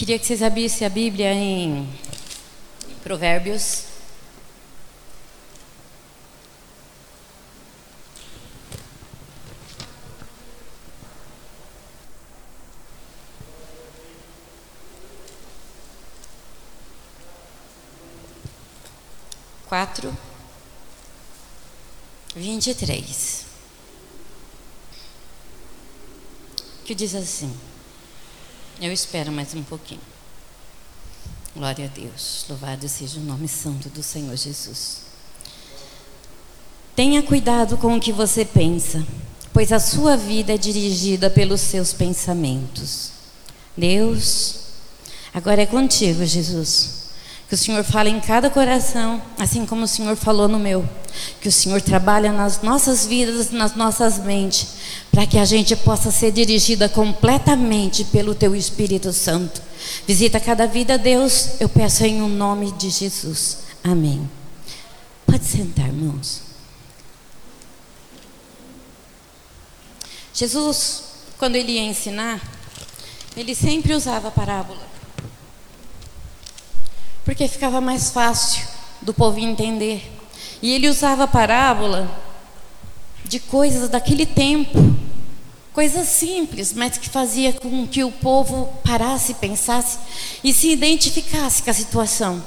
Queria que vocês abrissem a Bíblia em Provérbios. Quatro, vinte e três. Que diz assim. Eu espero mais um pouquinho. Glória a Deus. Louvado seja o nome santo do Senhor Jesus. Tenha cuidado com o que você pensa, pois a sua vida é dirigida pelos seus pensamentos. Deus, agora é contigo, Jesus. Que o Senhor fale em cada coração, assim como o Senhor falou no meu. Que o Senhor trabalhe nas nossas vidas, nas nossas mentes, para que a gente possa ser dirigida completamente pelo Teu Espírito Santo. Visita cada vida, Deus, eu peço em um nome de Jesus. Amém. Pode sentar, irmãos. Jesus, quando ele ia ensinar, ele sempre usava parábola porque ficava mais fácil do povo entender. E ele usava a parábola de coisas daquele tempo, coisas simples, mas que fazia com que o povo parasse, pensasse e se identificasse com a situação.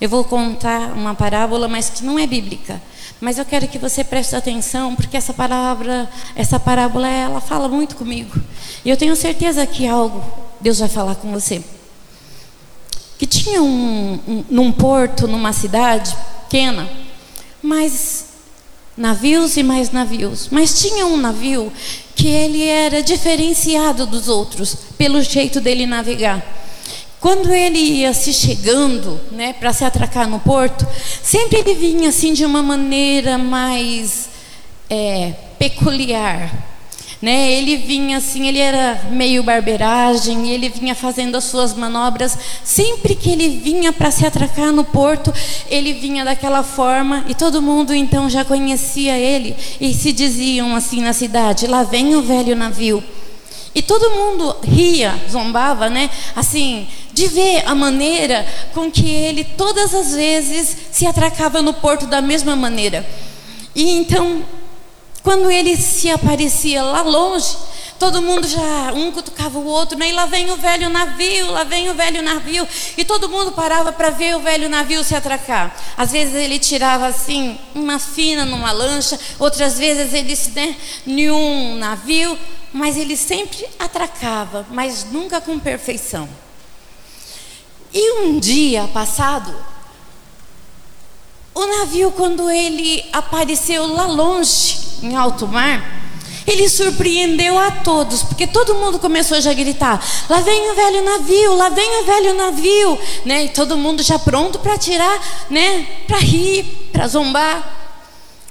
Eu vou contar uma parábola, mas que não é bíblica. Mas eu quero que você preste atenção, porque essa palavra, essa parábola, ela fala muito comigo. E eu tenho certeza que algo Deus vai falar com você tinha um, um, num porto, numa cidade pequena, mais navios e mais navios. Mas tinha um navio que ele era diferenciado dos outros pelo jeito dele navegar. Quando ele ia se chegando, né, para se atracar no porto, sempre ele vinha assim de uma maneira mais é, peculiar, né? Ele vinha assim, ele era meio barbeiragem, ele vinha fazendo as suas manobras. Sempre que ele vinha para se atracar no porto, ele vinha daquela forma e todo mundo então já conhecia ele e se diziam assim na cidade: lá vem o velho navio. E todo mundo ria, zombava, né? Assim, de ver a maneira com que ele todas as vezes se atracava no porto da mesma maneira. E então quando ele se aparecia lá longe, todo mundo já, um cutucava o outro, né? e lá vem o velho navio, lá vem o velho navio, e todo mundo parava para ver o velho navio se atracar. Às vezes ele tirava assim, uma fina numa lancha, outras vezes ele se né, em um navio, mas ele sempre atracava, mas nunca com perfeição. E um dia passado, o navio, quando ele apareceu lá longe, em alto mar, ele surpreendeu a todos, porque todo mundo começou já a gritar: lá vem o velho navio, lá vem o velho navio, né? E todo mundo já pronto para tirar, né? Para rir, para zombar.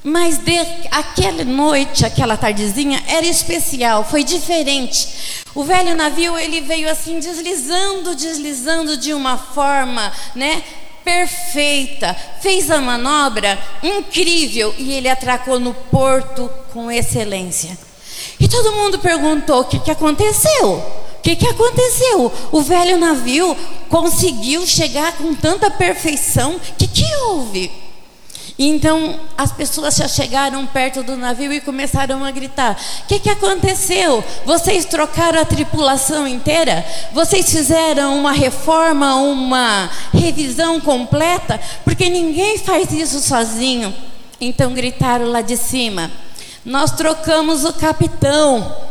Mas de, aquela noite, aquela tardezinha, era especial, foi diferente. O velho navio ele veio assim deslizando, deslizando de uma forma, né? Perfeita, fez a manobra incrível e ele atracou no porto com excelência. E todo mundo perguntou: o que, que aconteceu? O que, que aconteceu? O velho navio conseguiu chegar com tanta perfeição. O que, que houve? Então as pessoas já chegaram perto do navio e começaram a gritar: O que, que aconteceu? Vocês trocaram a tripulação inteira? Vocês fizeram uma reforma, uma revisão completa? Porque ninguém faz isso sozinho. Então gritaram lá de cima: Nós trocamos o capitão.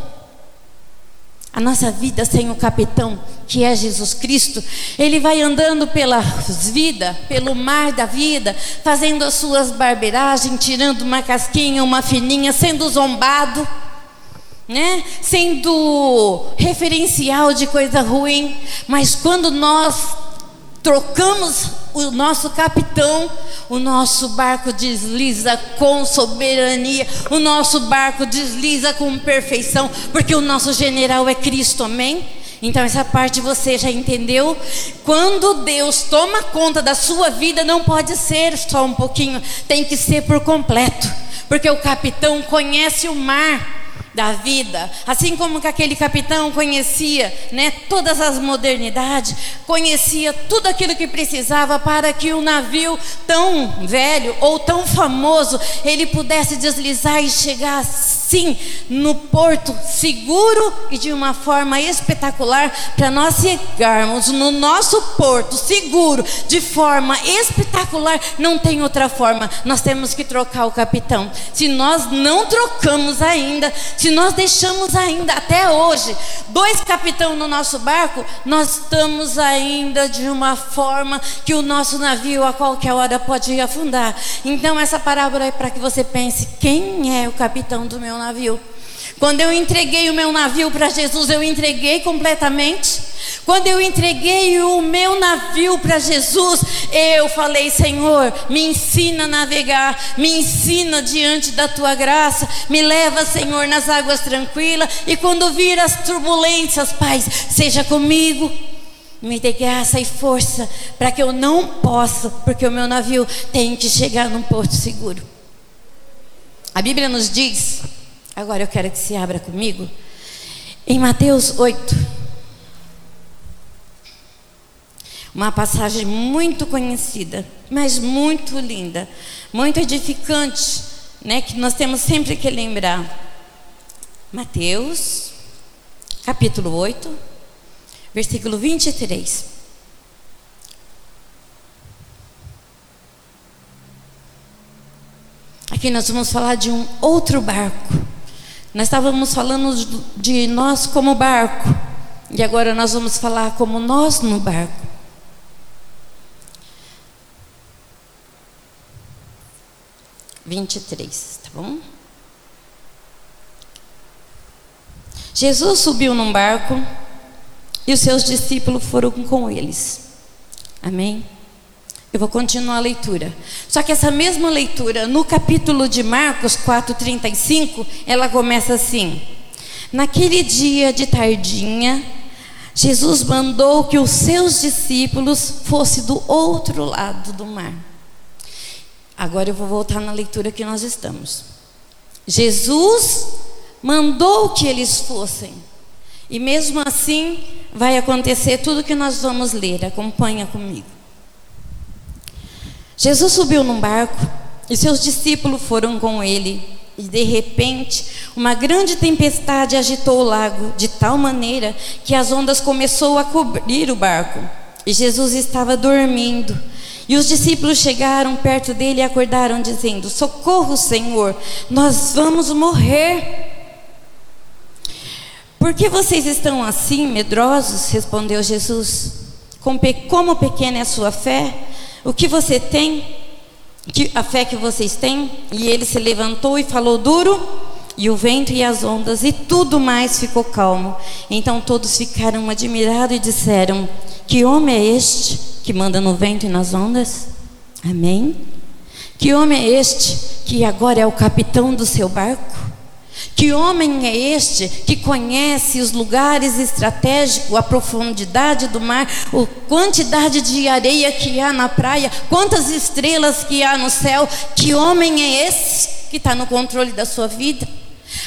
A nossa vida sem o capitão, que é Jesus Cristo, ele vai andando pela vida, pelo mar da vida, fazendo as suas barbeiragens, tirando uma casquinha, uma fininha, sendo zombado, né? Sendo referencial de coisa ruim, mas quando nós trocamos o nosso capitão, o nosso barco desliza com soberania, o nosso barco desliza com perfeição, porque o nosso general é Cristo, amém? Então, essa parte você já entendeu? Quando Deus toma conta da sua vida, não pode ser só um pouquinho, tem que ser por completo, porque o capitão conhece o mar da vida, assim como que aquele capitão conhecia, né, todas as modernidades, conhecia tudo aquilo que precisava para que o navio tão velho ou tão famoso ele pudesse deslizar e chegar assim no porto seguro e de uma forma espetacular para nós chegarmos no nosso porto seguro de forma espetacular, não tem outra forma. Nós temos que trocar o capitão. Se nós não trocamos ainda, se nós deixamos ainda até hoje dois capitães no nosso barco, nós estamos ainda de uma forma que o nosso navio a qualquer hora pode afundar. Então essa parábola é para que você pense: quem é o capitão do meu navio? Quando eu entreguei o meu navio para Jesus, eu entreguei completamente. Quando eu entreguei o meu navio para Jesus, eu falei: Senhor, me ensina a navegar, me ensina diante da tua graça, me leva, Senhor, nas águas tranquilas. E quando vir as turbulências, Pai, seja comigo. Me dê graça e força para que eu não possa, porque o meu navio tem que chegar num porto seguro. A Bíblia nos diz Agora eu quero que se abra comigo em Mateus 8. Uma passagem muito conhecida, mas muito linda, muito edificante, né, que nós temos sempre que lembrar. Mateus, capítulo 8, versículo 23. Aqui nós vamos falar de um outro barco nós estávamos falando de nós como barco, e agora nós vamos falar como nós no barco. Vinte e três, tá bom? Jesus subiu num barco e os seus discípulos foram com eles. Amém? Eu vou continuar a leitura. Só que essa mesma leitura, no capítulo de Marcos 4,35, ela começa assim: Naquele dia de tardinha, Jesus mandou que os seus discípulos fossem do outro lado do mar. Agora eu vou voltar na leitura que nós estamos. Jesus mandou que eles fossem. E mesmo assim, vai acontecer tudo que nós vamos ler. Acompanha comigo. Jesus subiu num barco e seus discípulos foram com ele. E de repente, uma grande tempestade agitou o lago de tal maneira que as ondas começou a cobrir o barco. E Jesus estava dormindo. E os discípulos chegaram perto dele e acordaram dizendo: Socorro, Senhor, nós vamos morrer. Por que vocês estão assim, medrosos? respondeu Jesus. Como pequena é a sua fé? O que você tem, a fé que vocês têm? E ele se levantou e falou duro, e o vento e as ondas e tudo mais ficou calmo. Então todos ficaram admirados e disseram: Que homem é este que manda no vento e nas ondas? Amém? Que homem é este que agora é o capitão do seu barco? Que homem é este que conhece os lugares estratégicos, a profundidade do mar, a quantidade de areia que há na praia, quantas estrelas que há no céu? Que homem é esse que está no controle da sua vida?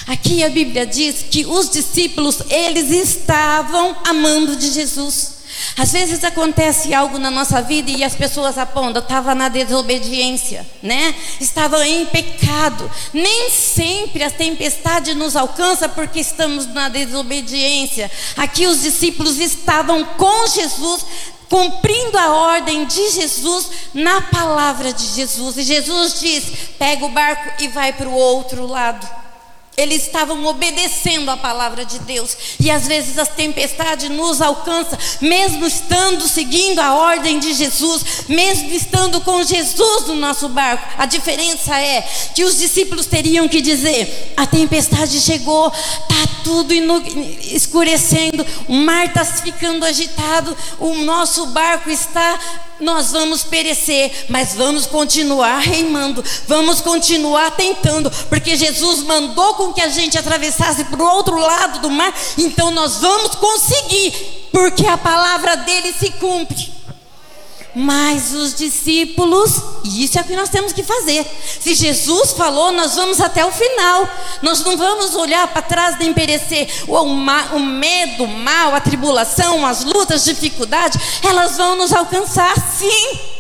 Aqui a Bíblia diz que os discípulos, eles estavam amando de Jesus. Às vezes acontece algo na nossa vida e as pessoas apontam, estava na desobediência, né? Estava em pecado. Nem sempre a tempestade nos alcança porque estamos na desobediência. Aqui os discípulos estavam com Jesus, cumprindo a ordem de Jesus na palavra de Jesus. E Jesus diz: pega o barco e vai para o outro lado. Eles estavam obedecendo a palavra de Deus. E às vezes as tempestades nos alcançam, mesmo estando seguindo a ordem de Jesus, mesmo estando com Jesus no nosso barco. A diferença é que os discípulos teriam que dizer: a tempestade chegou, está tudo escurecendo, o mar está ficando agitado, o nosso barco está nós vamos perecer, mas vamos continuar reimando, vamos continuar tentando, porque Jesus mandou com que a gente atravessasse para o outro lado do mar, então nós vamos conseguir, porque a palavra dele se cumpre. Mas os discípulos, e isso é o que nós temos que fazer. Se Jesus falou, nós vamos até o final. Nós não vamos olhar para trás nem perecer. O, o medo, o mal, a tribulação, as lutas, dificuldades, elas vão nos alcançar sim.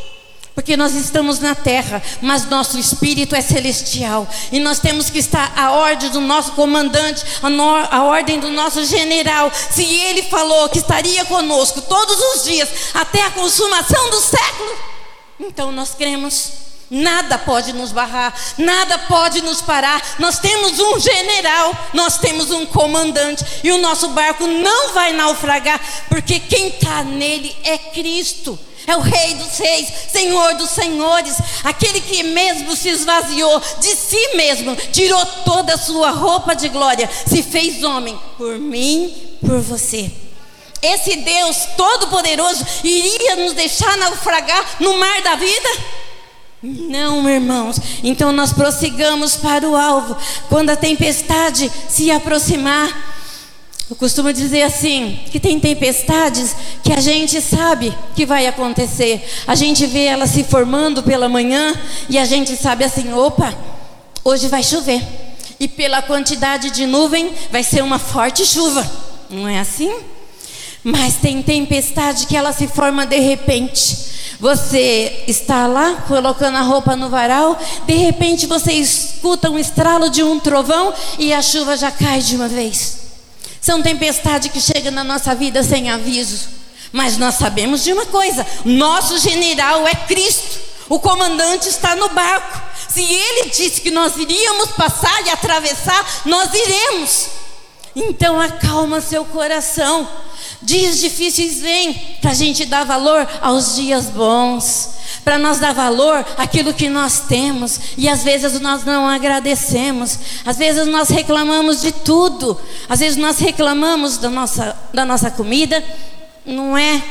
Porque nós estamos na terra, mas nosso espírito é celestial. E nós temos que estar à ordem do nosso comandante, à ordem do nosso general. Se ele falou que estaria conosco todos os dias, até a consumação do século, então nós cremos. Nada pode nos barrar, nada pode nos parar. Nós temos um general, nós temos um comandante, e o nosso barco não vai naufragar, porque quem está nele é Cristo. É o Rei dos Reis, Senhor dos Senhores, aquele que mesmo se esvaziou de si mesmo, tirou toda a sua roupa de glória, se fez homem por mim, por você. Esse Deus Todo-Poderoso iria nos deixar naufragar no mar da vida? Não, irmãos. Então nós prossigamos para o alvo. Quando a tempestade se aproximar, eu costumo dizer assim, que tem tempestades que a gente sabe que vai acontecer. A gente vê ela se formando pela manhã e a gente sabe assim, opa, hoje vai chover. E pela quantidade de nuvem vai ser uma forte chuva. Não é assim? Mas tem tempestade que ela se forma de repente. Você está lá colocando a roupa no varal, de repente você escuta um estralo de um trovão e a chuva já cai de uma vez. São tempestades que chegam na nossa vida sem aviso. Mas nós sabemos de uma coisa: nosso general é Cristo. O comandante está no barco. Se ele disse que nós iríamos passar e atravessar, nós iremos. Então acalma seu coração. Dias difíceis vêm para a gente dar valor aos dias bons para nós dar valor àquilo que nós temos, e às vezes nós não agradecemos, às vezes nós reclamamos de tudo, às vezes nós reclamamos da nossa, da nossa comida, não é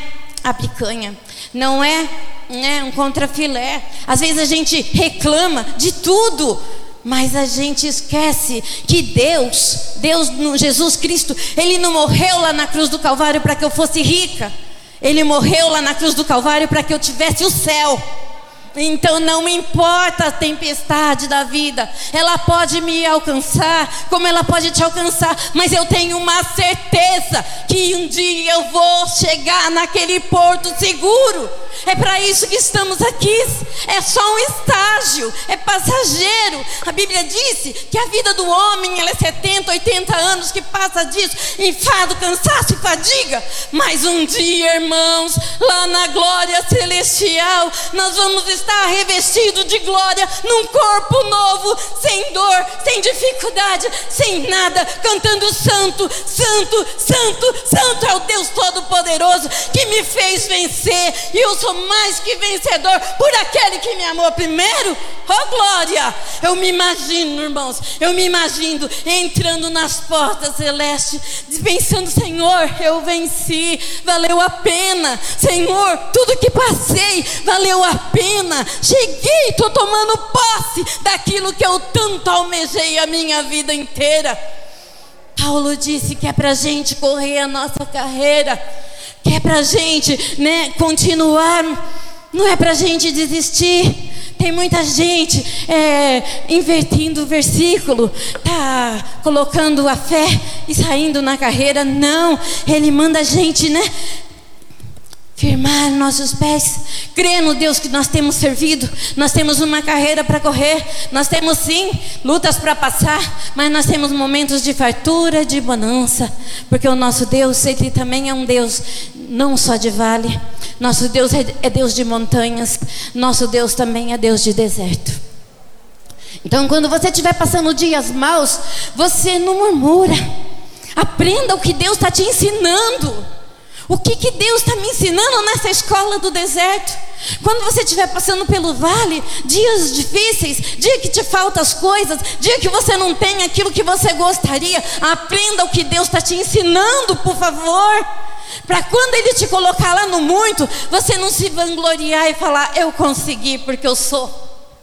a picanha, não é né, um contrafilé, às vezes a gente reclama de tudo, mas a gente esquece que Deus, Deus, Jesus Cristo, Ele não morreu lá na cruz do Calvário para que eu fosse rica. Ele morreu lá na cruz do Calvário para que eu tivesse o céu. Então não importa a tempestade da vida, ela pode me alcançar, como ela pode te alcançar, mas eu tenho uma certeza que um dia eu vou chegar naquele porto seguro. É para isso que estamos aqui. É só um estágio, é passageiro. A Bíblia disse que a vida do homem é 70, 80 anos que passa disso, enfado, cansaço e fadiga. Mas um dia, irmãos, lá na glória celestial, nós vamos estar revestidos de glória num corpo novo, sem dor, sem dificuldade, sem nada, cantando santo, santo, santo, santo é o Deus todo-poderoso que me fez vencer e eu sou mais que vencedor por aquele que me amou primeiro. Oh glória! Eu me imagino, irmãos, eu me imagino entrando nas portas celestes, pensando, Senhor, eu venci, valeu a pena. Senhor, tudo que passei valeu a pena. Cheguei, estou tomando posse daquilo que eu tanto almejei a minha vida inteira. Paulo disse que é para a gente correr a nossa carreira que é para a gente né, continuar, não é para a gente desistir. Tem muita gente é, invertindo o versículo, tá colocando a fé e saindo na carreira. Não, ele manda a gente, né? Firmar nossos pés, crer no Deus que nós temos servido. Nós temos uma carreira para correr, nós temos sim lutas para passar, mas nós temos momentos de fartura, de bonança, porque o nosso Deus, ele também é um Deus não só de vale, nosso Deus é, é Deus de montanhas, nosso Deus também é Deus de deserto. Então, quando você estiver passando dias maus, você não murmura. Aprenda o que Deus está te ensinando. O que, que Deus está me ensinando nessa escola do deserto? Quando você estiver passando pelo vale, dias difíceis, dia que te faltam as coisas, dia que você não tem aquilo que você gostaria, aprenda o que Deus está te ensinando, por favor. Para quando Ele te colocar lá no muito, você não se vangloriar e falar, eu consegui porque eu sou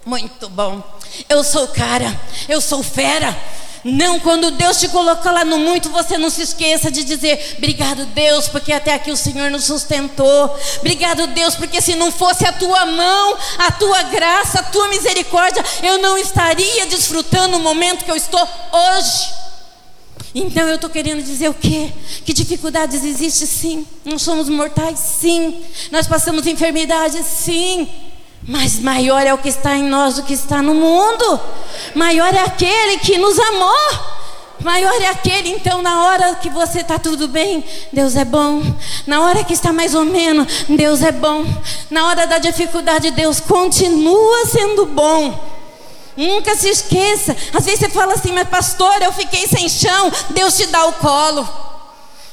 muito bom, eu sou cara, eu sou fera. Não, quando Deus te colocou lá no muito, você não se esqueça de dizer: Obrigado, Deus, porque até aqui o Senhor nos sustentou. Obrigado, Deus, porque se não fosse a tua mão, a tua graça, a tua misericórdia, eu não estaria desfrutando o momento que eu estou hoje. Então eu estou querendo dizer o quê? Que dificuldades existem sim. Nós somos mortais, sim. Nós passamos enfermidades, sim. Mas maior é o que está em nós do que está no mundo. Maior é aquele que nos amou. Maior é aquele, então, na hora que você está tudo bem, Deus é bom. Na hora que está mais ou menos, Deus é bom. Na hora da dificuldade, Deus continua sendo bom. Nunca se esqueça. Às vezes você fala assim, mas pastor, eu fiquei sem chão. Deus te dá o colo.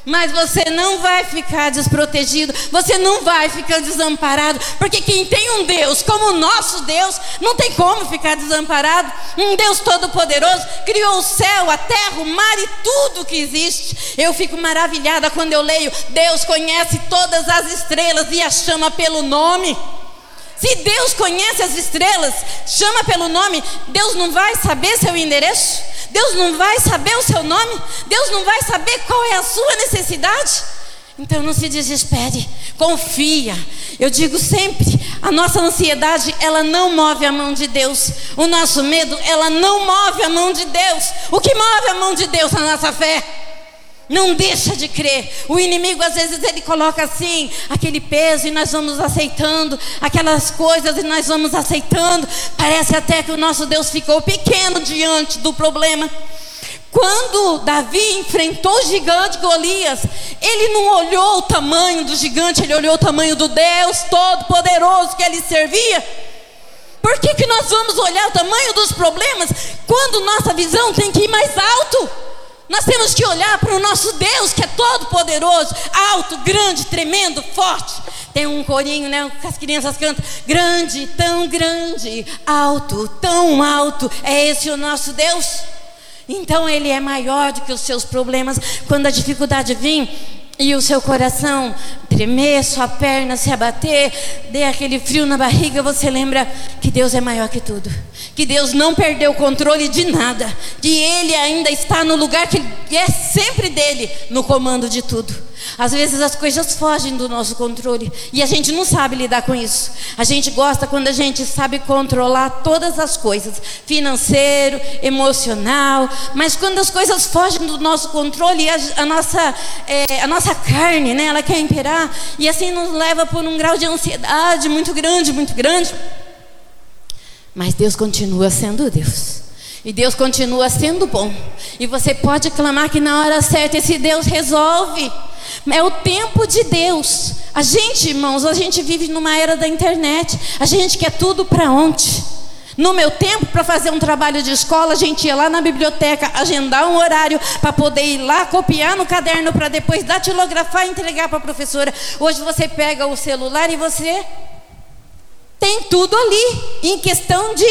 Mas você não vai ficar desprotegido, você não vai ficar desamparado, porque quem tem um Deus como o nosso Deus, não tem como ficar desamparado. Um Deus todo-poderoso criou o céu, a terra, o mar e tudo que existe. Eu fico maravilhada quando eu leio: Deus conhece todas as estrelas e as chama pelo nome. Se Deus conhece as estrelas, chama pelo nome, Deus não vai saber seu endereço? Deus não vai saber o seu nome? Deus não vai saber qual é a sua necessidade? Então não se desespere, confia. Eu digo sempre, a nossa ansiedade, ela não move a mão de Deus. O nosso medo, ela não move a mão de Deus. O que move a mão de Deus é a nossa fé. Não deixa de crer. O inimigo às vezes ele coloca assim aquele peso e nós vamos aceitando aquelas coisas e nós vamos aceitando. Parece até que o nosso Deus ficou pequeno diante do problema. Quando Davi enfrentou o gigante Golias, ele não olhou o tamanho do gigante, ele olhou o tamanho do Deus Todo-Poderoso que ele servia. Por que, que nós vamos olhar o tamanho dos problemas quando nossa visão tem que ir mais alto? Nós temos que olhar para o nosso Deus que é todo poderoso, alto, grande, tremendo, forte. Tem um corinho, né, que as crianças cantam: grande, tão grande, alto, tão alto. É esse o nosso Deus? Então ele é maior do que os seus problemas. Quando a dificuldade vir, e o seu coração tremer, sua perna se abater, dê aquele frio na barriga, você lembra que Deus é maior que tudo, que Deus não perdeu o controle de nada, que Ele ainda está no lugar que é sempre dele, no comando de tudo. Às vezes as coisas fogem do nosso controle e a gente não sabe lidar com isso. A gente gosta quando a gente sabe controlar todas as coisas, financeiro, emocional, mas quando as coisas fogem do nosso controle, a, a nossa, é, a nossa carne, né, ela quer imperar e assim nos leva por um grau de ansiedade muito grande, muito grande. Mas Deus continua sendo Deus. E Deus continua sendo bom. E você pode clamar que na hora certa esse Deus resolve. É o tempo de Deus. A gente, irmãos, a gente vive numa era da internet. A gente quer tudo para ontem. No meu tempo, para fazer um trabalho de escola, a gente ia lá na biblioteca, agendar um horário para poder ir lá, copiar no caderno, para depois datilografar e entregar para a professora. Hoje você pega o celular e você tem tudo ali, em questão de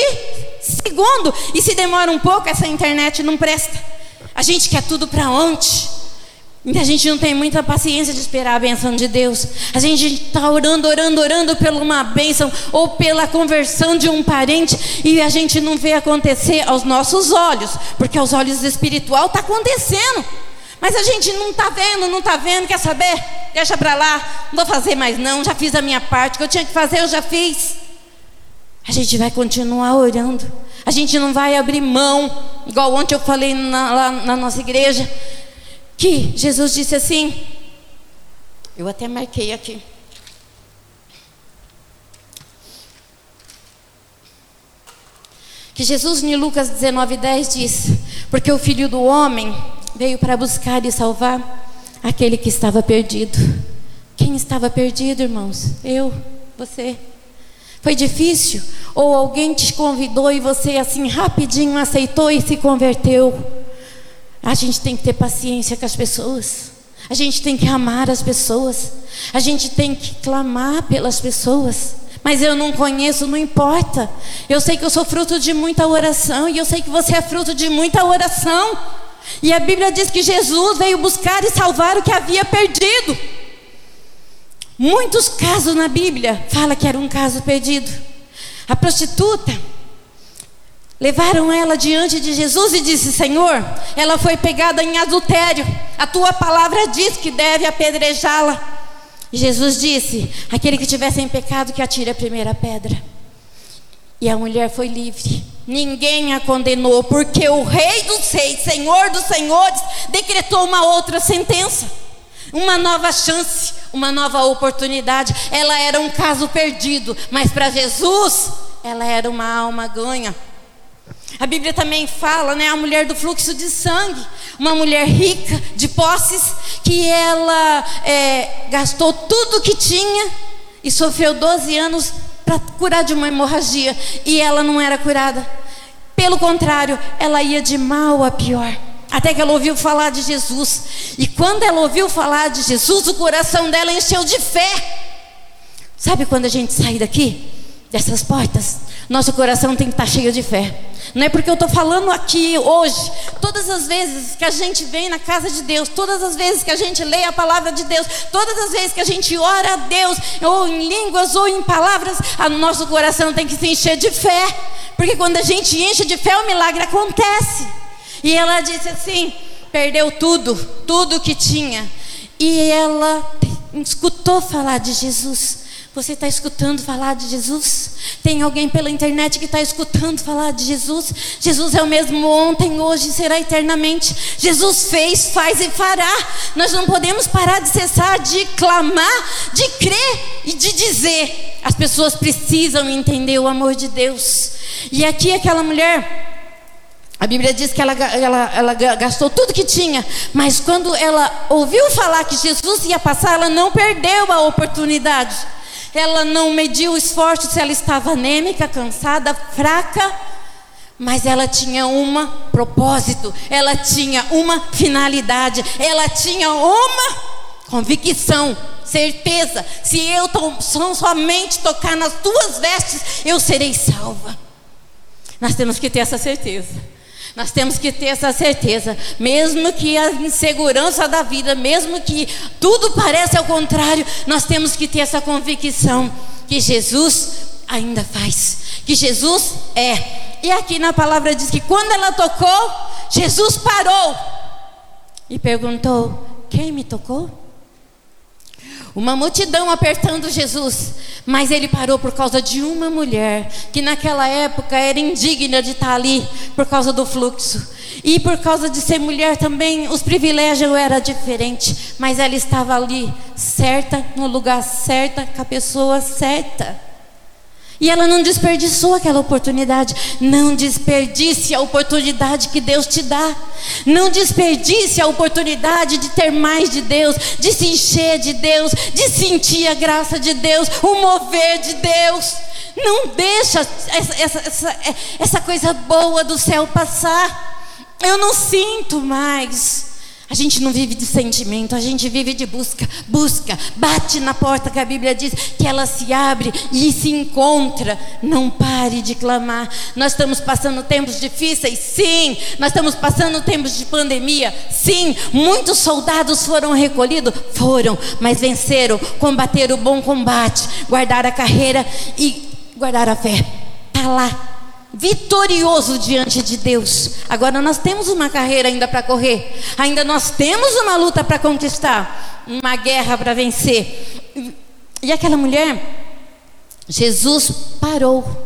segundo. E se demora um pouco, essa internet não presta. A gente quer tudo para ontem. A gente não tem muita paciência de esperar a benção de Deus. A gente está orando, orando, orando por uma bênção ou pela conversão de um parente e a gente não vê acontecer aos nossos olhos, porque aos olhos espiritual está acontecendo. Mas a gente não está vendo, não está vendo, quer saber? Deixa para lá, não vou fazer mais não, já fiz a minha parte, o que eu tinha que fazer eu já fiz. A gente vai continuar orando. A gente não vai abrir mão, igual ontem eu falei na, lá na nossa igreja que Jesus disse assim, eu até marquei aqui. Que Jesus em Lucas 19:10 diz: Porque o filho do homem veio para buscar e salvar aquele que estava perdido. Quem estava perdido, irmãos? Eu, você. Foi difícil? Ou alguém te convidou e você assim rapidinho aceitou e se converteu? A gente tem que ter paciência com as pessoas. A gente tem que amar as pessoas. A gente tem que clamar pelas pessoas. Mas eu não conheço, não importa. Eu sei que eu sou fruto de muita oração e eu sei que você é fruto de muita oração. E a Bíblia diz que Jesus veio buscar e salvar o que havia perdido. Muitos casos na Bíblia fala que era um caso perdido. A prostituta Levaram ela diante de Jesus e disse: Senhor, ela foi pegada em adultério. A tua palavra diz que deve apedrejá-la. Jesus disse: Aquele que tiver sem pecado, que atire a primeira pedra. E a mulher foi livre. Ninguém a condenou, porque o Rei dos Reis, Senhor dos Senhores, decretou uma outra sentença, uma nova chance, uma nova oportunidade. Ela era um caso perdido, mas para Jesus, ela era uma alma ganha. A Bíblia também fala, né, a mulher do fluxo de sangue, uma mulher rica de posses, que ela é, gastou tudo que tinha e sofreu 12 anos para curar de uma hemorragia e ela não era curada. Pelo contrário, ela ia de mal a pior. Até que ela ouviu falar de Jesus. E quando ela ouviu falar de Jesus, o coração dela encheu de fé. Sabe quando a gente sai daqui, dessas portas? Nosso coração tem que estar cheio de fé. Não é porque eu estou falando aqui hoje, todas as vezes que a gente vem na casa de Deus, todas as vezes que a gente lê a palavra de Deus, todas as vezes que a gente ora a Deus, ou em línguas ou em palavras, o nosso coração tem que se encher de fé. Porque quando a gente enche de fé, o milagre acontece. E ela disse assim: perdeu tudo, tudo que tinha. E ela escutou falar de Jesus. Você está escutando falar de Jesus? Tem alguém pela internet que está escutando falar de Jesus? Jesus é o mesmo ontem, hoje e será eternamente. Jesus fez, faz e fará. Nós não podemos parar de cessar de clamar, de crer e de dizer. As pessoas precisam entender o amor de Deus. E aqui aquela mulher, a Bíblia diz que ela, ela, ela, gastou tudo que tinha, mas quando ela ouviu falar que Jesus ia passar, ela não perdeu a oportunidade ela não mediu esforço se ela estava anêmica, cansada, fraca, mas ela tinha um propósito, ela tinha uma finalidade, ela tinha uma convicção, certeza. Se eu somente tocar nas tuas vestes, eu serei salva. Nós temos que ter essa certeza. Nós temos que ter essa certeza, mesmo que a insegurança da vida, mesmo que tudo pareça ao contrário, nós temos que ter essa convicção que Jesus ainda faz, que Jesus é. E aqui na palavra diz que quando ela tocou, Jesus parou e perguntou: Quem me tocou? Uma multidão apertando Jesus, mas ele parou por causa de uma mulher que naquela época era indigna de estar ali por causa do fluxo. E por causa de ser mulher também, os privilégios eram diferentes, mas ela estava ali certa, no lugar certo, com a pessoa certa. E ela não desperdiçou aquela oportunidade. Não desperdice a oportunidade que Deus te dá. Não desperdice a oportunidade de ter mais de Deus, de se encher de Deus, de sentir a graça de Deus, o mover de Deus. Não deixa essa, essa, essa, essa coisa boa do céu passar. Eu não sinto mais. A gente não vive de sentimento, a gente vive de busca, busca, bate na porta que a Bíblia diz que ela se abre e se encontra. Não pare de clamar. Nós estamos passando tempos difíceis, sim. Nós estamos passando tempos de pandemia, sim. Muitos soldados foram recolhidos, foram, mas venceram, combateram o bom combate, guardaram a carreira e guardaram a fé. Está lá vitorioso diante de Deus. Agora nós temos uma carreira ainda para correr, ainda nós temos uma luta para conquistar, uma guerra para vencer. E aquela mulher, Jesus parou.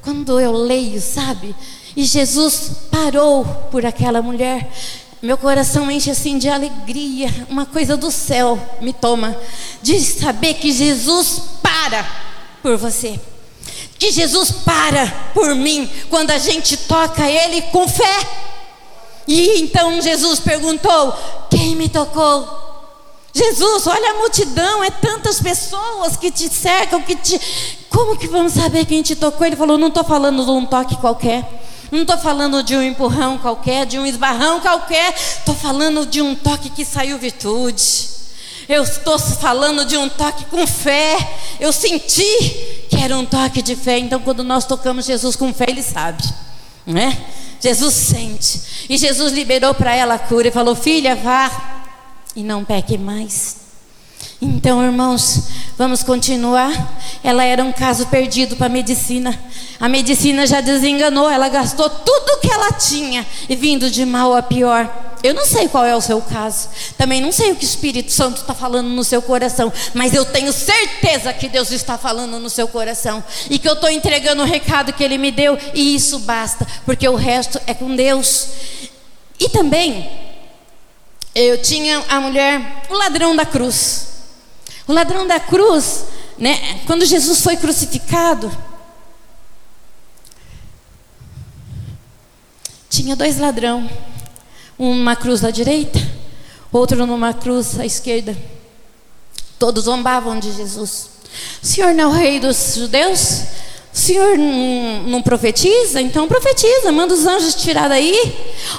Quando eu leio, sabe? E Jesus parou por aquela mulher. Meu coração enche assim de alegria, uma coisa do céu me toma, de saber que Jesus para por você que Jesus para por mim quando a gente toca Ele com fé. E então Jesus perguntou: Quem me tocou? Jesus, olha a multidão, é tantas pessoas que te cercam, que te. Como que vamos saber quem te tocou? Ele falou: Não estou falando de um toque qualquer. Não estou falando de um empurrão qualquer, de um esbarrão qualquer. Estou falando de um toque que saiu virtude. Eu estou falando de um toque com fé. Eu senti que era um toque de fé. Então, quando nós tocamos Jesus com fé, Ele sabe, não é? Jesus sente. E Jesus liberou para ela a cura e falou: Filha, vá e não peque mais. Então, irmãos, vamos continuar. Ela era um caso perdido para a medicina. A medicina já desenganou, ela gastou tudo que ela tinha e vindo de mal a pior. Eu não sei qual é o seu caso, também não sei o que o Espírito Santo está falando no seu coração, mas eu tenho certeza que Deus está falando no seu coração e que eu estou entregando o recado que Ele me deu e isso basta, porque o resto é com Deus. E também, eu tinha a mulher, o ladrão da cruz. O ladrão da cruz, né, quando Jesus foi crucificado, tinha dois ladrão, um numa cruz à direita, outro numa cruz à esquerda. Todos zombavam de Jesus. Senhor não é o rei dos judeus? Senhor não, profetiza? Então profetiza, manda os anjos tirar daí.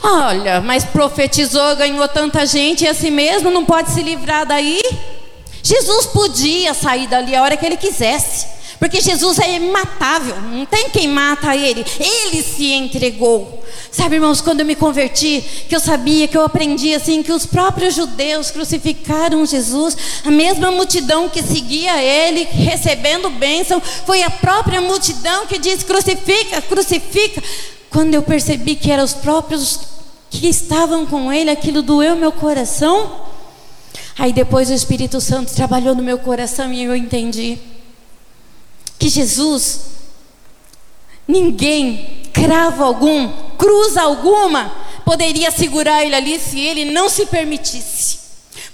Olha, mas profetizou, ganhou tanta gente e assim mesmo não pode se livrar daí. Jesus podia sair dali a hora que ele quisesse. Porque Jesus é imatável, não tem quem mata ele. Ele se entregou. Sabe, irmãos, quando eu me converti, que eu sabia, que eu aprendi assim, que os próprios judeus crucificaram Jesus, a mesma multidão que seguia ele, recebendo bênção, foi a própria multidão que disse: crucifica, crucifica. Quando eu percebi que eram os próprios que estavam com ele, aquilo doeu meu coração. Aí depois o Espírito Santo trabalhou no meu coração e eu entendi que Jesus, ninguém, cravo algum, cruz alguma, poderia segurar ele ali se ele não se permitisse.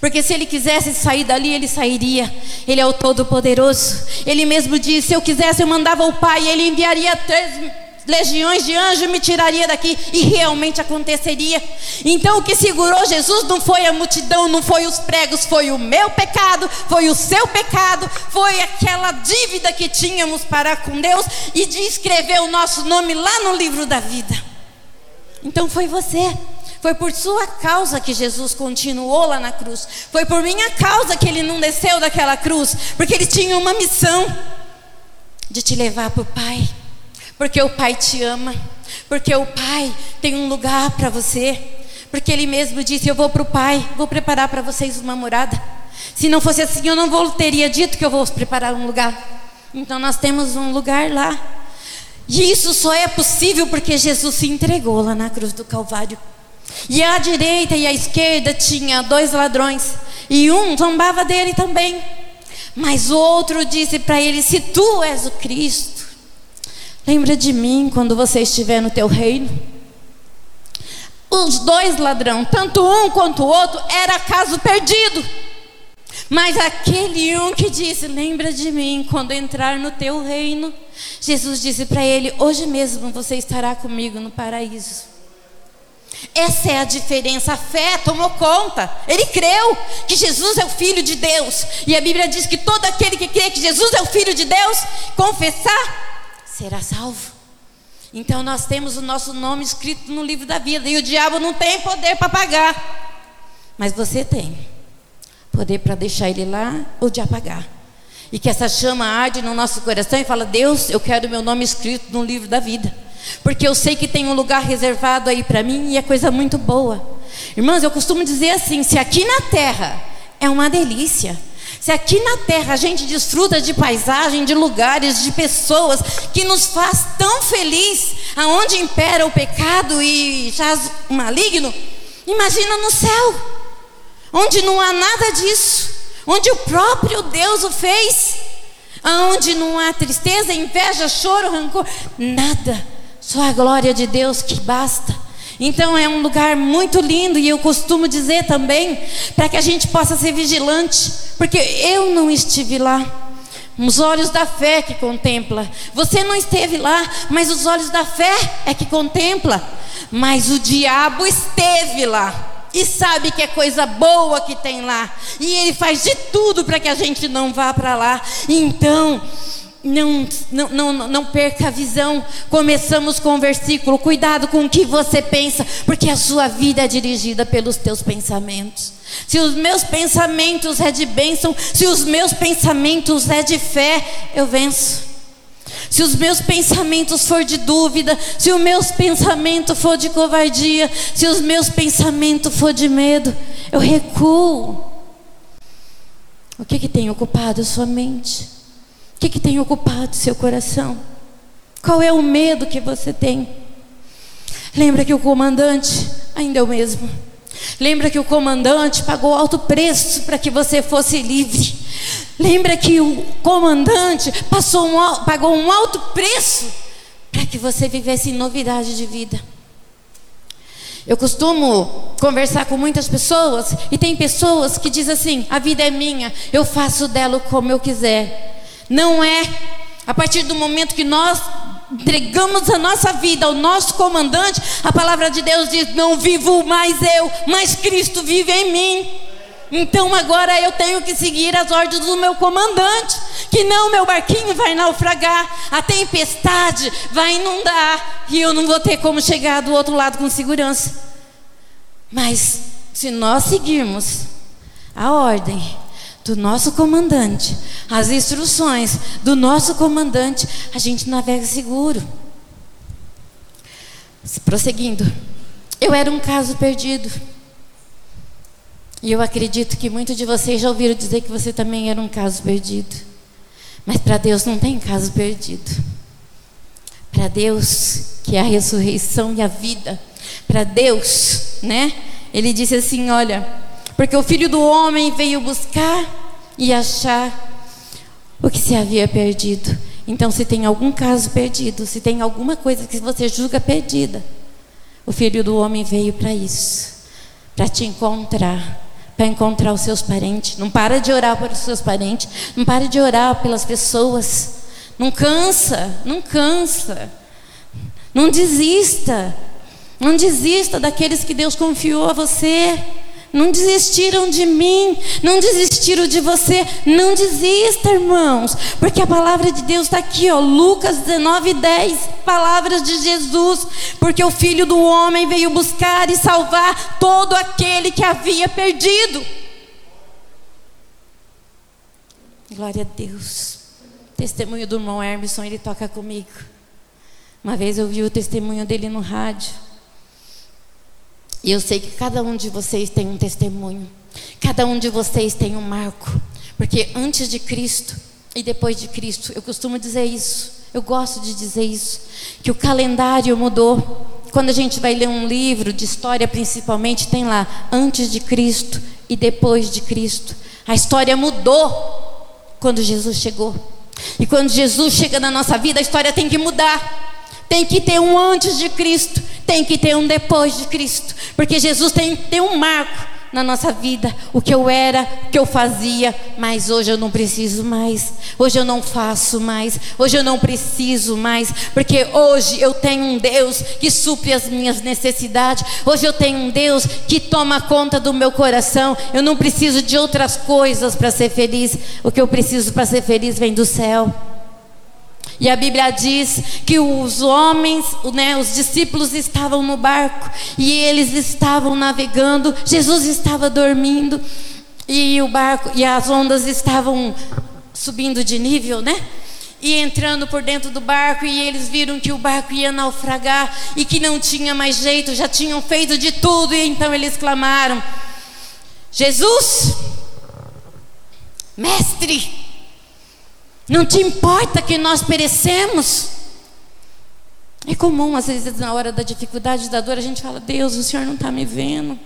Porque se ele quisesse sair dali, ele sairia. Ele é o Todo-Poderoso. Ele mesmo disse: se eu quisesse, eu mandava o Pai, ele enviaria três legiões de anjos me tiraria daqui e realmente aconteceria. Então o que segurou Jesus não foi a multidão, não foi os pregos, foi o meu pecado, foi o seu pecado, foi aquela dívida que tínhamos para com Deus e de escrever o nosso nome lá no livro da vida. Então foi você. Foi por sua causa que Jesus continuou lá na cruz. Foi por minha causa que ele não desceu daquela cruz, porque ele tinha uma missão de te levar para o Pai. Porque o Pai te ama. Porque o Pai tem um lugar para você. Porque Ele mesmo disse: Eu vou para o Pai, vou preparar para vocês uma morada. Se não fosse assim, eu não vou, teria dito que eu vou preparar um lugar. Então nós temos um lugar lá. E isso só é possível porque Jesus se entregou lá na cruz do Calvário. E à direita e à esquerda tinha dois ladrões. E um zombava dele também. Mas o outro disse para ele: Se tu és o Cristo, Lembra de mim quando você estiver no teu reino? Os dois ladrão, tanto um quanto o outro, era caso perdido. Mas aquele um que disse: Lembra de mim quando entrar no teu reino. Jesus disse para ele: Hoje mesmo você estará comigo no paraíso. Essa é a diferença. A fé tomou conta. Ele creu que Jesus é o Filho de Deus. E a Bíblia diz que todo aquele que crê que Jesus é o Filho de Deus, confessar será salvo. Então nós temos o nosso nome escrito no livro da vida e o diabo não tem poder para apagar, mas você tem poder para deixar ele lá ou de apagar. E que essa chama arde no nosso coração e fala: Deus, eu quero meu nome escrito no livro da vida, porque eu sei que tem um lugar reservado aí para mim e é coisa muito boa. Irmãs, eu costumo dizer assim: se aqui na terra é uma delícia, se aqui na terra a gente desfruta de paisagem, de lugares, de pessoas que nos faz tão feliz, aonde impera o pecado e jaz o maligno, imagina no céu, onde não há nada disso, onde o próprio Deus o fez, aonde não há tristeza, inveja, choro, rancor, nada, só a glória de Deus que basta. Então é um lugar muito lindo e eu costumo dizer também para que a gente possa ser vigilante, porque eu não estive lá. Os olhos da fé que contempla. Você não esteve lá, mas os olhos da fé é que contempla. Mas o diabo esteve lá e sabe que é coisa boa que tem lá. E ele faz de tudo para que a gente não vá para lá. Então, não, não, não, perca a visão. Começamos com o versículo: cuidado com o que você pensa, porque a sua vida é dirigida pelos teus pensamentos. Se os meus pensamentos é de bênção, se os meus pensamentos é de fé, eu venço. Se os meus pensamentos for de dúvida, se os meus pensamentos for de covardia, se os meus pensamentos for de medo, eu recuo. O que, que tem ocupado a sua mente? O que, que tem ocupado seu coração? Qual é o medo que você tem? Lembra que o comandante ainda é o mesmo. Lembra que o comandante pagou alto preço para que você fosse livre. Lembra que o comandante passou um, pagou um alto preço para que você vivesse novidade de vida. Eu costumo conversar com muitas pessoas e tem pessoas que dizem assim: a vida é minha, eu faço dela como eu quiser. Não é. A partir do momento que nós entregamos a nossa vida ao nosso comandante, a palavra de Deus diz: Não vivo mais eu, mas Cristo vive em mim. Então agora eu tenho que seguir as ordens do meu comandante, que não meu barquinho vai naufragar, a tempestade vai inundar e eu não vou ter como chegar do outro lado com segurança. Mas se nós seguirmos a ordem do nosso comandante, as instruções do nosso comandante, a gente navega seguro. Prosseguindo, eu era um caso perdido. E eu acredito que muitos de vocês já ouviram dizer que você também era um caso perdido. Mas para Deus não tem caso perdido. Para Deus, que é a ressurreição e a vida, para Deus, né? Ele disse assim: Olha, porque o filho do homem veio buscar e achar o que se havia perdido. Então, se tem algum caso perdido, se tem alguma coisa que você julga perdida, o filho do homem veio para isso, para te encontrar, para encontrar os seus parentes. Não para de orar por os seus parentes, não para de orar pelas pessoas. Não cansa, não cansa. Não desista. Não desista daqueles que Deus confiou a você. Não desistiram de mim, não desistiram de você. Não desista, irmãos, porque a palavra de Deus está aqui, ó, Lucas 19, 10. Palavras de Jesus, porque o filho do homem veio buscar e salvar todo aquele que havia perdido. Glória a Deus. Testemunho do irmão Hermeson, ele toca comigo. Uma vez eu vi o testemunho dele no rádio. E eu sei que cada um de vocês tem um testemunho. Cada um de vocês tem um marco. Porque antes de Cristo e depois de Cristo, eu costumo dizer isso. Eu gosto de dizer isso. Que o calendário mudou. Quando a gente vai ler um livro de história, principalmente, tem lá antes de Cristo e depois de Cristo. A história mudou quando Jesus chegou. E quando Jesus chega na nossa vida, a história tem que mudar. Tem que ter um antes de Cristo, tem que ter um depois de Cristo, porque Jesus tem, tem um marco na nossa vida, o que eu era, o que eu fazia, mas hoje eu não preciso mais, hoje eu não faço mais, hoje eu não preciso mais, porque hoje eu tenho um Deus que supre as minhas necessidades, hoje eu tenho um Deus que toma conta do meu coração, eu não preciso de outras coisas para ser feliz, o que eu preciso para ser feliz vem do céu. E a Bíblia diz que os homens, né, os discípulos estavam no barco e eles estavam navegando. Jesus estava dormindo e o barco e as ondas estavam subindo de nível, né? E entrando por dentro do barco e eles viram que o barco ia naufragar e que não tinha mais jeito, já tinham feito de tudo e então eles clamaram: Jesus, mestre, não te importa que nós perecemos? É comum, às vezes, na hora da dificuldade, da dor, a gente fala: Deus, o Senhor não está me vendo.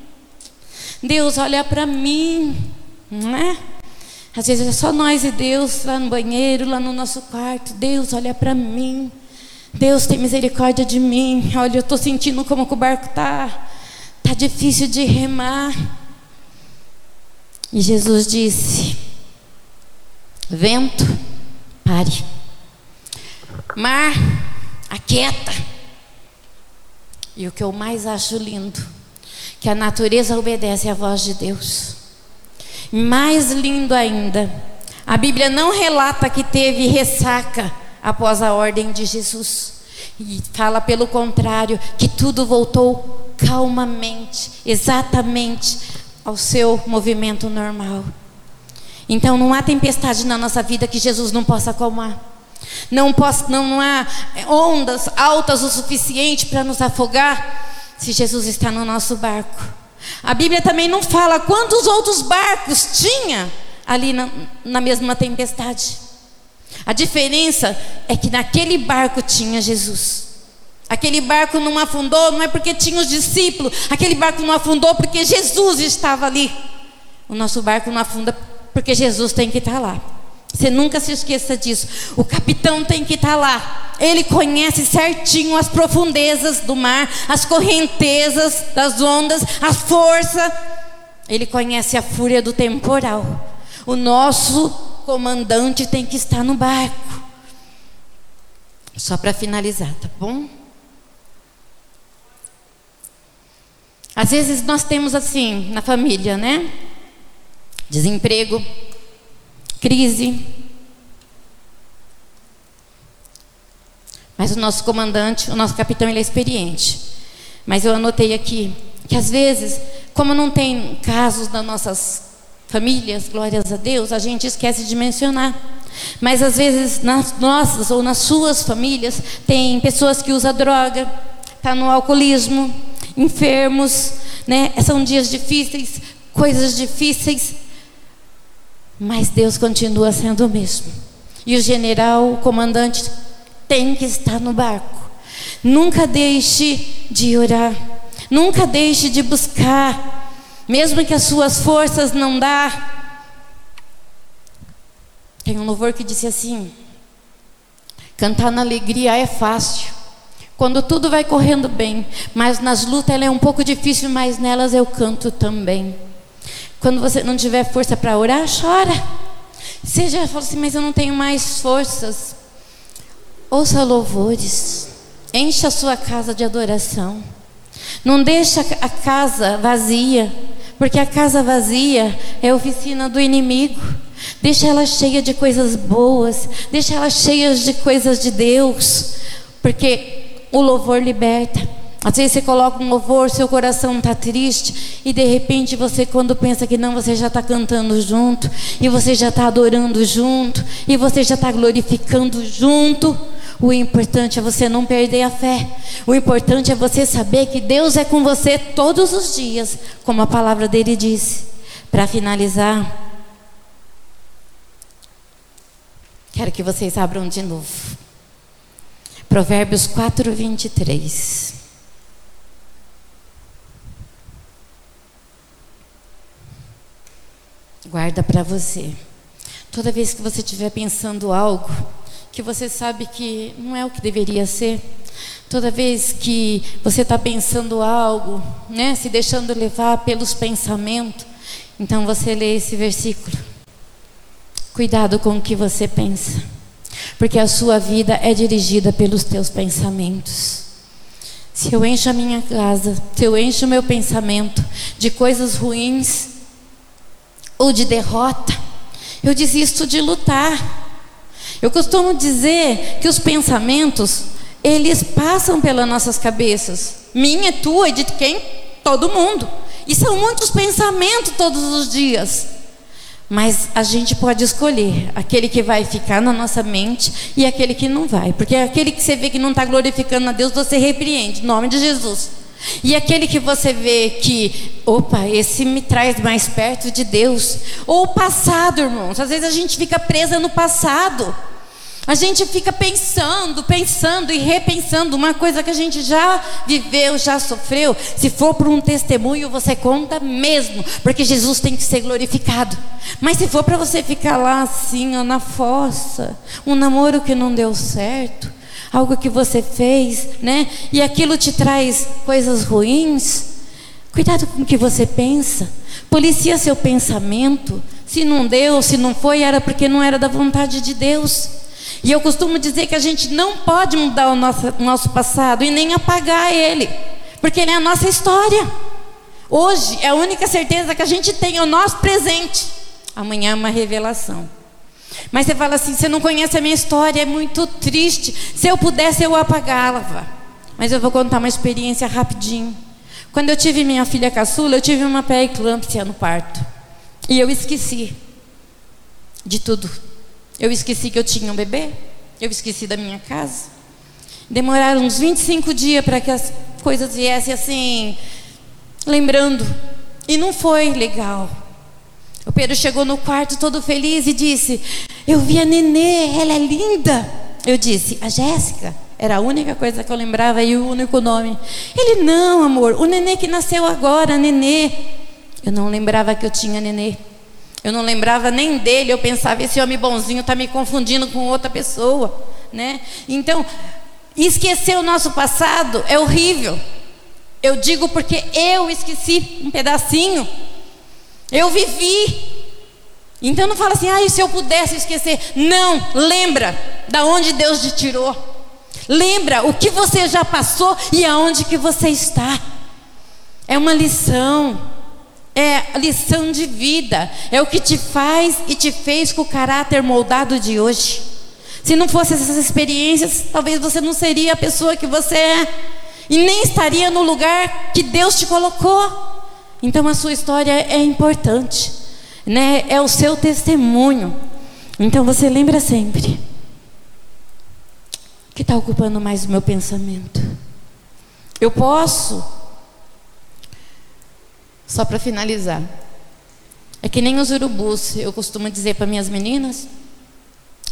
Deus, olha para mim. Não é? Às vezes é só nós e Deus lá no banheiro, lá no nosso quarto. Deus, olha para mim. Deus, tem misericórdia de mim. Olha, eu estou sentindo como que o barco está. Está difícil de remar. E Jesus disse: Vento Pare. Mar, aquieta. E o que eu mais acho lindo, que a natureza obedece à voz de Deus. Mais lindo ainda, a Bíblia não relata que teve ressaca após a ordem de Jesus. E fala pelo contrário, que tudo voltou calmamente, exatamente ao seu movimento normal. Então não há tempestade na nossa vida que Jesus não possa acalmar. Não, possa, não, não há ondas altas o suficiente para nos afogar se Jesus está no nosso barco. A Bíblia também não fala quantos outros barcos tinha ali na, na mesma tempestade. A diferença é que naquele barco tinha Jesus. Aquele barco não afundou, não é porque tinha os discípulos. Aquele barco não afundou porque Jesus estava ali. O nosso barco não afunda porque Jesus tem que estar lá. Você nunca se esqueça disso. O capitão tem que estar lá. Ele conhece certinho as profundezas do mar, as correntezas das ondas, a força. Ele conhece a fúria do temporal. O nosso comandante tem que estar no barco. Só para finalizar, tá bom? Às vezes nós temos assim na família, né? Desemprego, crise. Mas o nosso comandante, o nosso capitão, ele é experiente. Mas eu anotei aqui que às vezes, como não tem casos nas nossas famílias, glórias a Deus, a gente esquece de mencionar. Mas às vezes nas nossas ou nas suas famílias tem pessoas que usam droga, tá no alcoolismo, enfermos, né? São dias difíceis, coisas difíceis, mas Deus continua sendo o mesmo. E o general, o comandante, tem que estar no barco. Nunca deixe de orar. Nunca deixe de buscar. Mesmo que as suas forças não dá. Tem um louvor que disse assim: Cantar na alegria é fácil quando tudo vai correndo bem, mas nas lutas ela é um pouco difícil, mas nelas eu canto também. Quando você não tiver força para orar, chora. Já falou assim, mas eu não tenho mais forças. Ouça louvores. Encha a sua casa de adoração. Não deixa a casa vazia, porque a casa vazia é oficina do inimigo. Deixa ela cheia de coisas boas, deixa ela cheia de coisas de Deus, porque o louvor liberta. Às vezes você coloca um louvor, seu coração está triste, e de repente você, quando pensa que não, você já está cantando junto, e você já está adorando junto, e você já está glorificando junto. O importante é você não perder a fé. O importante é você saber que Deus é com você todos os dias, como a palavra dele disse. Para finalizar, quero que vocês abram de novo. Provérbios 4, 23. Guarda para você. Toda vez que você estiver pensando algo que você sabe que não é o que deveria ser, toda vez que você está pensando algo, né, se deixando levar pelos pensamentos, então você lê esse versículo. Cuidado com o que você pensa porque a sua vida é dirigida pelos teus pensamentos. Se eu encho a minha casa, se eu encho o meu pensamento de coisas ruins ou de derrota, eu desisto de lutar. Eu costumo dizer que os pensamentos, eles passam pelas nossas cabeças. Minha, tua e de quem? Todo mundo. E são muitos pensamentos todos os dias. Mas a gente pode escolher aquele que vai ficar na nossa mente e aquele que não vai. Porque aquele que você vê que não está glorificando a Deus, você repreende, em nome de Jesus. E aquele que você vê que, opa, esse me traz mais perto de Deus. Ou o passado, irmãos. Às vezes a gente fica presa no passado. A gente fica pensando, pensando e repensando uma coisa que a gente já viveu, já sofreu. Se for por um testemunho, você conta mesmo, porque Jesus tem que ser glorificado. Mas se for para você ficar lá assim, ó, na fossa, um namoro que não deu certo, algo que você fez, né? E aquilo te traz coisas ruins, cuidado com o que você pensa. Policia seu pensamento. Se não deu, se não foi, era porque não era da vontade de Deus. E eu costumo dizer que a gente não pode mudar o nosso, o nosso passado e nem apagar ele, porque ele é a nossa história. Hoje é a única certeza que a gente tem, é o nosso presente. Amanhã é uma revelação. Mas você fala assim: você não conhece a minha história, é muito triste. Se eu pudesse, eu apagava. Mas eu vou contar uma experiência rapidinho. Quando eu tive minha filha caçula, eu tive uma pré-eclâmpsia no parto. E eu esqueci de tudo. Eu esqueci que eu tinha um bebê. Eu esqueci da minha casa. Demoraram uns 25 dias para que as coisas viessem assim, lembrando. E não foi legal. O Pedro chegou no quarto todo feliz e disse: Eu vi a Nenê, ela é linda. Eu disse: A Jéssica. Era a única coisa que eu lembrava e o único nome. Ele, não, amor, o nenê que nasceu agora, nenê. Eu não lembrava que eu tinha nenê. Eu não lembrava nem dele, eu pensava, esse homem bonzinho está me confundindo com outra pessoa. Né? Então, esquecer o nosso passado é horrível. Eu digo porque eu esqueci um pedacinho. Eu vivi. Então não fala assim, ah, se eu pudesse esquecer? Não, lembra da onde Deus te tirou. Lembra o que você já passou e aonde que você está. É uma lição. É lição de vida. É o que te faz e te fez com o caráter moldado de hoje. Se não fosse essas experiências, talvez você não seria a pessoa que você é. E nem estaria no lugar que Deus te colocou. Então a sua história é importante. Né? É o seu testemunho. Então você lembra sempre que está ocupando mais o meu pensamento. Eu posso, só para finalizar, é que nem os urubus, eu costumo dizer para minhas meninas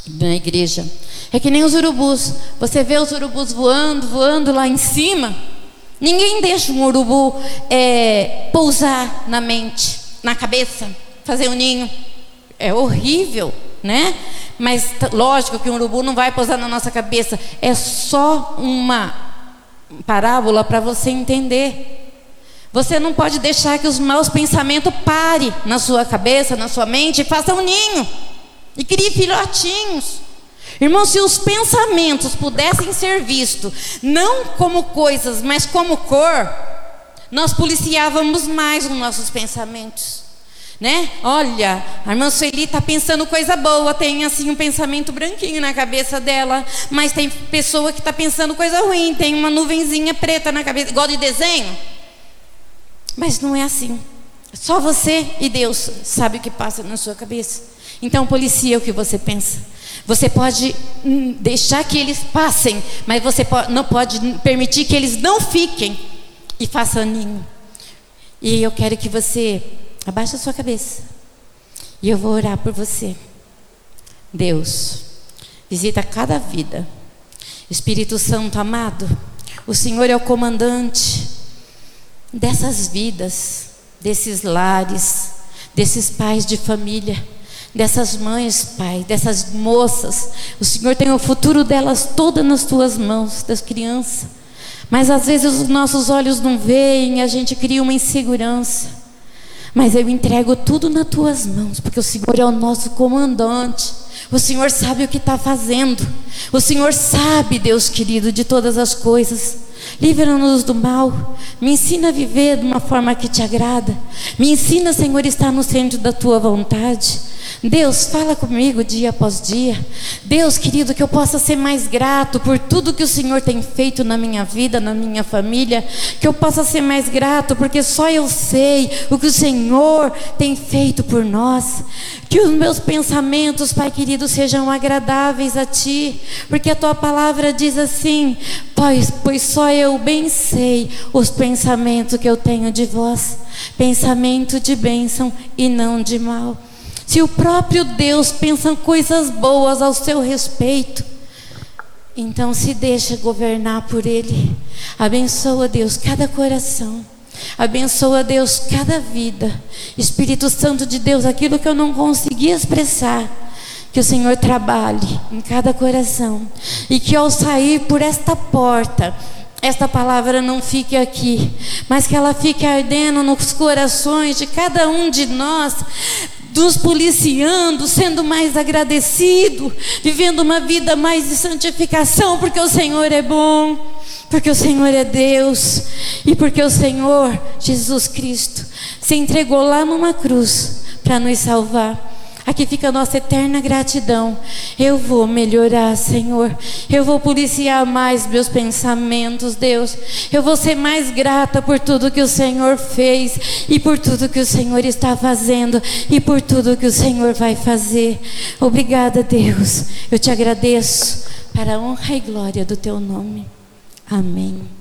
na igreja, é que nem os urubus, você vê os urubus voando, voando lá em cima, ninguém deixa um urubu é, pousar na mente, na cabeça, fazer um ninho, é horrível, né? Mas lógico que um urubu não vai pousar na nossa cabeça. É só uma parábola para você entender. Você não pode deixar que os maus pensamentos parem na sua cabeça, na sua mente e façam um ninho. E crie filhotinhos. Irmão, se os pensamentos pudessem ser vistos não como coisas, mas como cor, nós policiávamos mais os nossos pensamentos né? Olha, a irmã Sueli está pensando coisa boa, tem assim um pensamento branquinho na cabeça dela, mas tem pessoa que está pensando coisa ruim, tem uma nuvenzinha preta na cabeça, igual de desenho. Mas não é assim. Só você e Deus sabe o que passa na sua cabeça. Então policia o que você pensa. Você pode hum, deixar que eles passem, mas você não pode permitir que eles não fiquem e façam ninho. E eu quero que você Abaixa a sua cabeça. E eu vou orar por você. Deus, visita cada vida. Espírito Santo amado, o Senhor é o comandante dessas vidas, desses lares, desses pais de família, dessas mães, Pai, dessas moças. O Senhor tem o futuro delas todas nas tuas mãos, das crianças. Mas às vezes os nossos olhos não veem, a gente cria uma insegurança. Mas eu entrego tudo nas tuas mãos, porque o Senhor é o nosso comandante. O Senhor sabe o que está fazendo. O Senhor sabe, Deus querido, de todas as coisas. Livra-nos do mal. Me ensina a viver de uma forma que te agrada. Me ensina, Senhor, a estar no centro da tua vontade. Deus, fala comigo dia após dia. Deus, querido, que eu possa ser mais grato por tudo que o Senhor tem feito na minha vida, na minha família. Que eu possa ser mais grato, porque só eu sei o que o Senhor tem feito por nós. Que os meus pensamentos, Pai querido, sejam agradáveis a Ti, porque a Tua palavra diz assim: pois, pois só eu bem sei os pensamentos que eu tenho de vós, pensamento de bênção e não de mal. Se o próprio Deus pensa coisas boas ao seu respeito, então se deixa governar por Ele. Abençoa, Deus, cada coração. Abençoa, Deus, cada vida. Espírito Santo de Deus, aquilo que eu não consegui expressar. Que o Senhor trabalhe em cada coração. E que ao sair por esta porta, esta palavra não fique aqui, mas que ela fique ardendo nos corações de cada um de nós, nos policiando, sendo mais agradecido, vivendo uma vida mais de santificação, porque o Senhor é bom, porque o Senhor é Deus e porque o Senhor, Jesus Cristo, se entregou lá numa cruz para nos salvar. Aqui fica a nossa eterna gratidão. Eu vou melhorar, Senhor. Eu vou policiar mais meus pensamentos, Deus. Eu vou ser mais grata por tudo que o Senhor fez e por tudo que o Senhor está fazendo e por tudo que o Senhor vai fazer. Obrigada, Deus. Eu te agradeço para a honra e glória do teu nome. Amém.